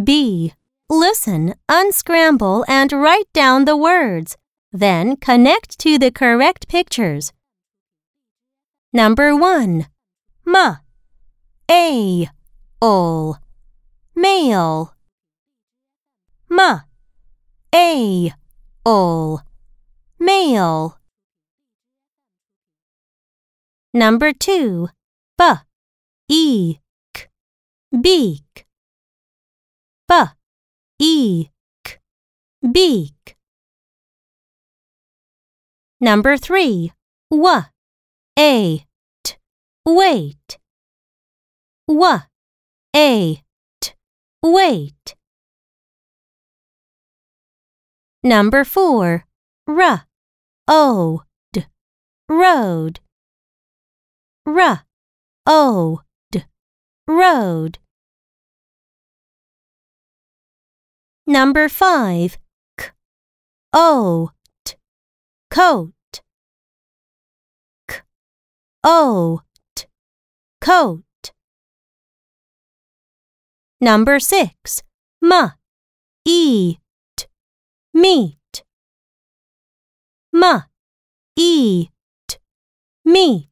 B. Listen, unscramble, and write down the words. Then connect to the correct pictures. Number 1. M. A. Ol. Mail. M. A. Ol. Mail. Number 2. B. E. K. Beak. B. E. K. Beak. Number 3. W. A. T. Wait. W. A. T. Wait. Number 4. R. O. D. Road. R. O. D. Road. Number 5. K. O. T. Coat. K. O. T. Coat. Number 6. M. E. T. Meat. M. E. T. Meat.